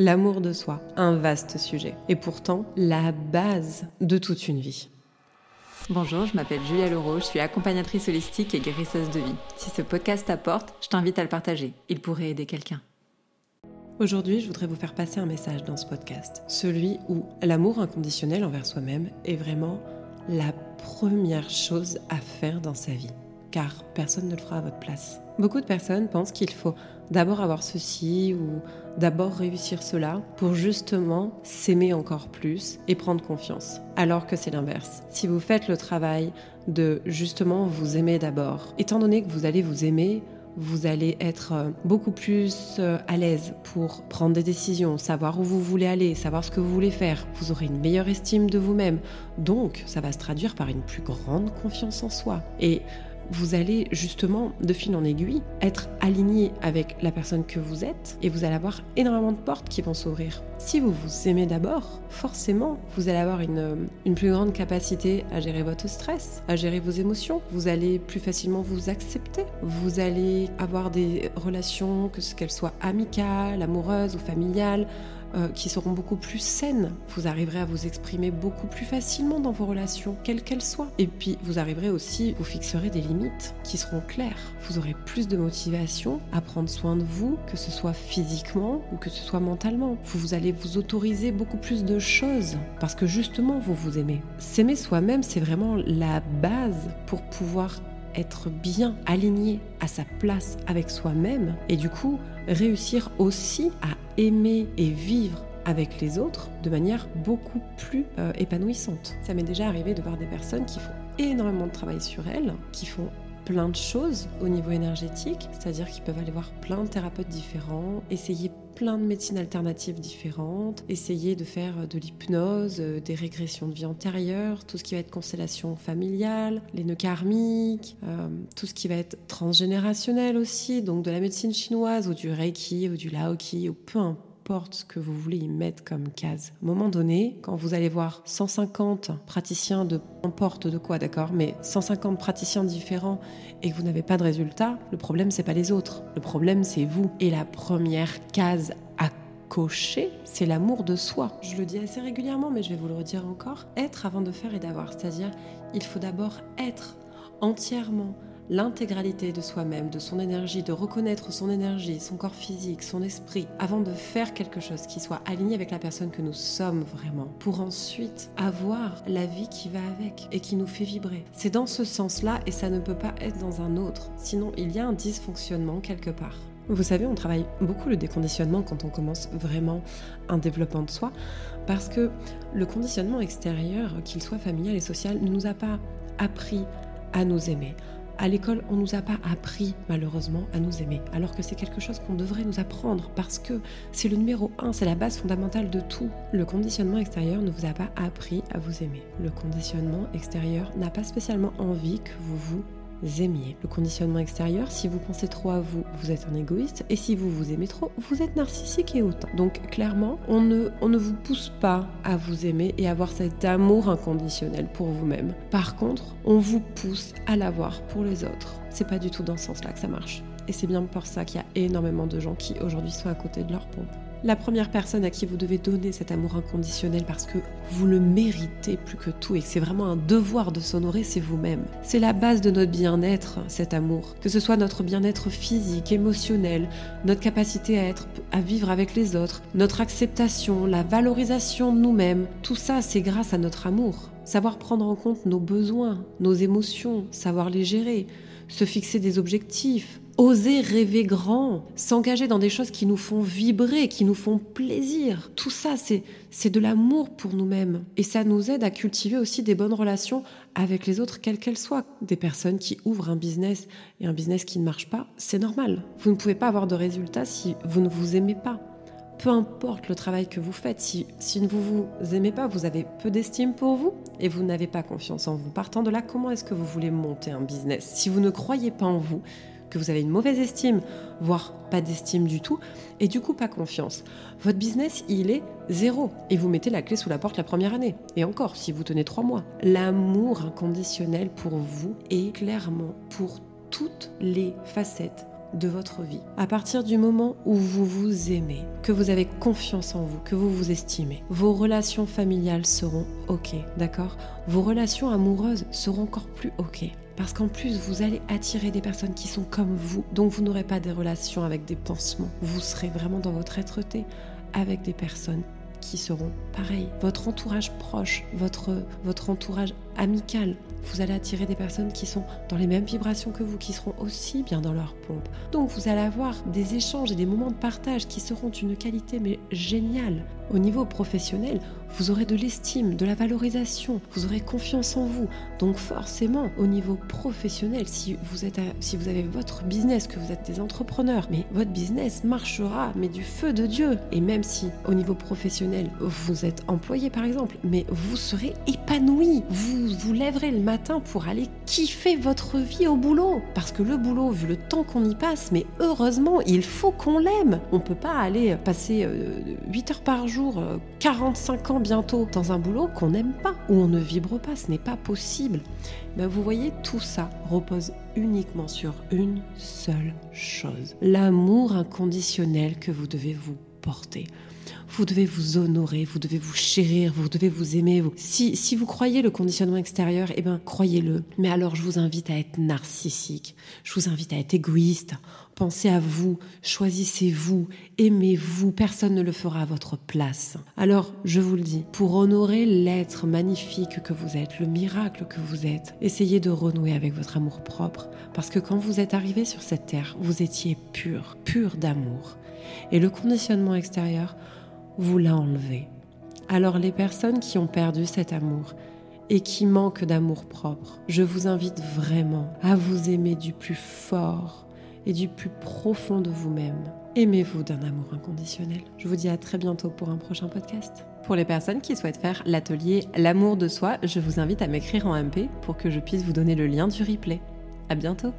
L'amour de soi, un vaste sujet, et pourtant la base de toute une vie. Bonjour, je m'appelle Julia Leroux, je suis accompagnatrice holistique et guérisseuse de vie. Si ce podcast t'apporte, je t'invite à le partager. Il pourrait aider quelqu'un. Aujourd'hui, je voudrais vous faire passer un message dans ce podcast, celui où l'amour inconditionnel envers soi-même est vraiment la première chose à faire dans sa vie, car personne ne le fera à votre place. Beaucoup de personnes pensent qu'il faut d'abord avoir ceci ou d'abord réussir cela pour justement s'aimer encore plus et prendre confiance. Alors que c'est l'inverse. Si vous faites le travail de justement vous aimer d'abord, étant donné que vous allez vous aimer, vous allez être beaucoup plus euh, à l'aise pour prendre des décisions, savoir où vous voulez aller, savoir ce que vous voulez faire. Vous aurez une meilleure estime de vous-même. Donc, ça va se traduire par une plus grande confiance en soi. Et vous allez justement, de fil en aiguille, être aligné avec la personne que vous êtes et vous allez avoir énormément de portes qui vont s'ouvrir. Si vous vous aimez d'abord, forcément, vous allez avoir une, une, plus grande capacité à gérer votre stress, à gérer vos émotions. Vous allez plus facilement vous accepter. Vous allez avoir des relations, que qu'elles soient amicales, amoureuses ou familiales, euh, qui seront beaucoup plus saines. Vous arriverez à vous exprimer beaucoup plus facilement dans vos relations, quelles qu'elles soient. Et puis, vous arriverez aussi, vous fixerez des limites qui seront claires. Vous aurez plus de motivation à prendre soin de vous, que ce soit physiquement ou que ce soit mentalement. Vous, allez vous autoriser beaucoup plus de choses parce que justement, vous vous aimez. S'aimer soi-même, c'est vraiment la base pour pouvoir être bien aligné à sa place avec soi-même et du coup réussir aussi à aimer et vivre avec les autres de manière beaucoup plus euh, épanouissante. Ça m'est déjà arrivé de voir des personnes qui font énormément de travail sur elles, qui font plein de choses au niveau énergétique, c'est-à-dire qu'ils peuvent aller voir plein de thérapeutes différents, essayer plein de médecines alternatives différentes, essayer de faire de l'hypnose, euh, des régressions de vie antérieure, tout ce qui va être constellation familiale, les nœuds karmiques, euh, tout ce qui va être transgénérationnel aussi, donc de la médecine chinoise ou du reiki ou du laoki ou peu importe ce que vous voulez y mettre comme case. À un moment donné, quand vous allez voir 150 praticiens de n'importe de quoi, d'accord, mais 150 praticiens différents et que vous n'avez pas de résultat, le problème c'est pas les autres, le problème c'est vous. Et la première case à cocher, c'est l'amour de soi. Je le dis assez régulièrement, mais je vais vous le redire encore. Être avant de faire et d'avoir, c'est-à-dire il faut d'abord être entièrement l'intégralité de soi-même, de son énergie, de reconnaître son énergie, son corps physique, son esprit, avant de faire quelque chose qui soit aligné avec la personne que nous sommes vraiment, pour ensuite avoir la vie qui va avec et qui nous fait vibrer. C'est dans ce sens-là et ça ne peut pas être dans un autre, sinon il y a un dysfonctionnement quelque part. Vous savez, on travaille beaucoup le déconditionnement quand on commence vraiment un développement de soi, parce que le conditionnement extérieur, qu'il soit familial et social, ne nous a pas appris à nous aimer, à l'école, on ne nous a pas appris malheureusement à nous aimer, alors que c'est quelque chose qu'on devrait nous apprendre parce que c'est le numéro un, c'est la base fondamentale de tout. Le conditionnement extérieur ne vous a pas appris à vous aimer. Le conditionnement extérieur n'a pas spécialement envie que vous vous aimiez. Le conditionnement extérieur, si vous pensez trop à vous, vous êtes un égoïste, et si vous vous aimez trop, vous êtes narcissique et autant. Donc clairement, on ne, on ne vous pousse pas à vous aimer et avoir cet amour inconditionnel pour vous-même. Par contre, on vous pousse à l'avoir pour les autres. C'est pas du tout dans ce sens-là que ça marche. Et c'est bien pour ça qu'il y a énormément de gens qui aujourd'hui sont à côté de leur pompe la première personne à qui vous devez donner cet amour inconditionnel parce que vous le méritez plus que tout et que c'est vraiment un devoir de s'honorer, c'est vous-même. C'est la base de notre bien-être, cet amour. Que ce soit notre bien-être physique, émotionnel, notre capacité à être, à vivre avec les autres, notre acceptation, la valorisation de nous-mêmes, tout ça, c'est grâce à notre amour. Savoir prendre en compte nos besoins, nos émotions, savoir les gérer, se fixer des objectifs, oser rêver grand, s'engager dans des choses qui nous font vibrer, qui nous font plaisir. Tout ça, c'est, de l'amour pour nous-mêmes. Et ça nous aide à cultiver aussi des bonnes relations avec les autres, quelles qu'elles soient. Des personnes qui ouvrent un business et un business qui ne marche pas, c'est normal. Vous ne pouvez pas avoir de résultats si vous ne vous aimez pas. Peu importe le travail que vous faites, si, si vous vous aimez pas, vous avez peu d'estime pour vous et vous n'avez pas confiance en vous. Partant de là, comment est-ce que vous voulez monter un business? Si vous ne croyez pas en vous, que vous avez une mauvaise estime, voire pas d'estime du tout, et du coup pas confiance. Votre business, il est zéro, et vous mettez la clé sous la porte la première année, et encore si vous tenez trois mois. L'amour inconditionnel pour vous est clairement pour toutes les facettes de votre vie. À partir du moment où vous vous aimez, que vous avez confiance en vous, que vous vous estimez, vos relations familiales seront OK, d'accord? Vos relations amoureuses seront encore plus OK. Parce qu'en plus, vous allez attirer des personnes qui sont comme vous. Donc vous n'aurez pas des relations avec des pansements. Vous serez vraiment dans votre être avec des personnes qui seront pareils. Votre entourage proche, votre entourage amical, vous allez attirer des personnes qui sont dans les mêmes vibrations que vous, qui seront aussi bien dans leur pompe. Donc vous allez avoir des échanges et des moments de partage qui seront d'une qualité mais géniale. Au niveau professionnel, vous aurez de l'estime, de la valorisation, vous aurez confiance en vous. Donc forcément, au niveau professionnel, si vous, êtes si vous avez votre business, que vous êtes des entrepreneurs, mais votre business marchera, mais du feu de Dieu. Et même si au niveau professionnel, vous êtes employé par exemple, mais vous serez épanoui. Vous vous lèverez le matin pour aller kiffer votre vie au boulot. Parce que le boulot, vu le temps qu'on y passe, mais heureusement, il faut qu'on l'aime. On peut pas aller passer 8 euh, heures par jour, 45 euh, ans bientôt dans un boulot qu'on n'aime pas, où on ne vibre pas, ce n'est pas possible. Mais vous voyez, tout ça repose uniquement sur une seule chose, l'amour inconditionnel que vous devez vous porter. Vous devez vous honorer, vous devez vous chérir, vous devez vous aimer. Si, si vous croyez le conditionnement extérieur, eh bien, croyez-le. Mais alors, je vous invite à être narcissique. Je vous invite à être égoïste. Pensez à vous, choisissez-vous, aimez-vous. Personne ne le fera à votre place. Alors, je vous le dis, pour honorer l'être magnifique que vous êtes, le miracle que vous êtes, essayez de renouer avec votre amour propre. Parce que quand vous êtes arrivé sur cette terre, vous étiez pur, pur d'amour. Et le conditionnement extérieur, vous l'a enlevé. Alors les personnes qui ont perdu cet amour et qui manquent d'amour propre, je vous invite vraiment à vous aimer du plus fort et du plus profond de vous-même. Aimez-vous d'un amour inconditionnel. Je vous dis à très bientôt pour un prochain podcast. Pour les personnes qui souhaitent faire l'atelier L'amour de soi, je vous invite à m'écrire en MP pour que je puisse vous donner le lien du replay. À bientôt!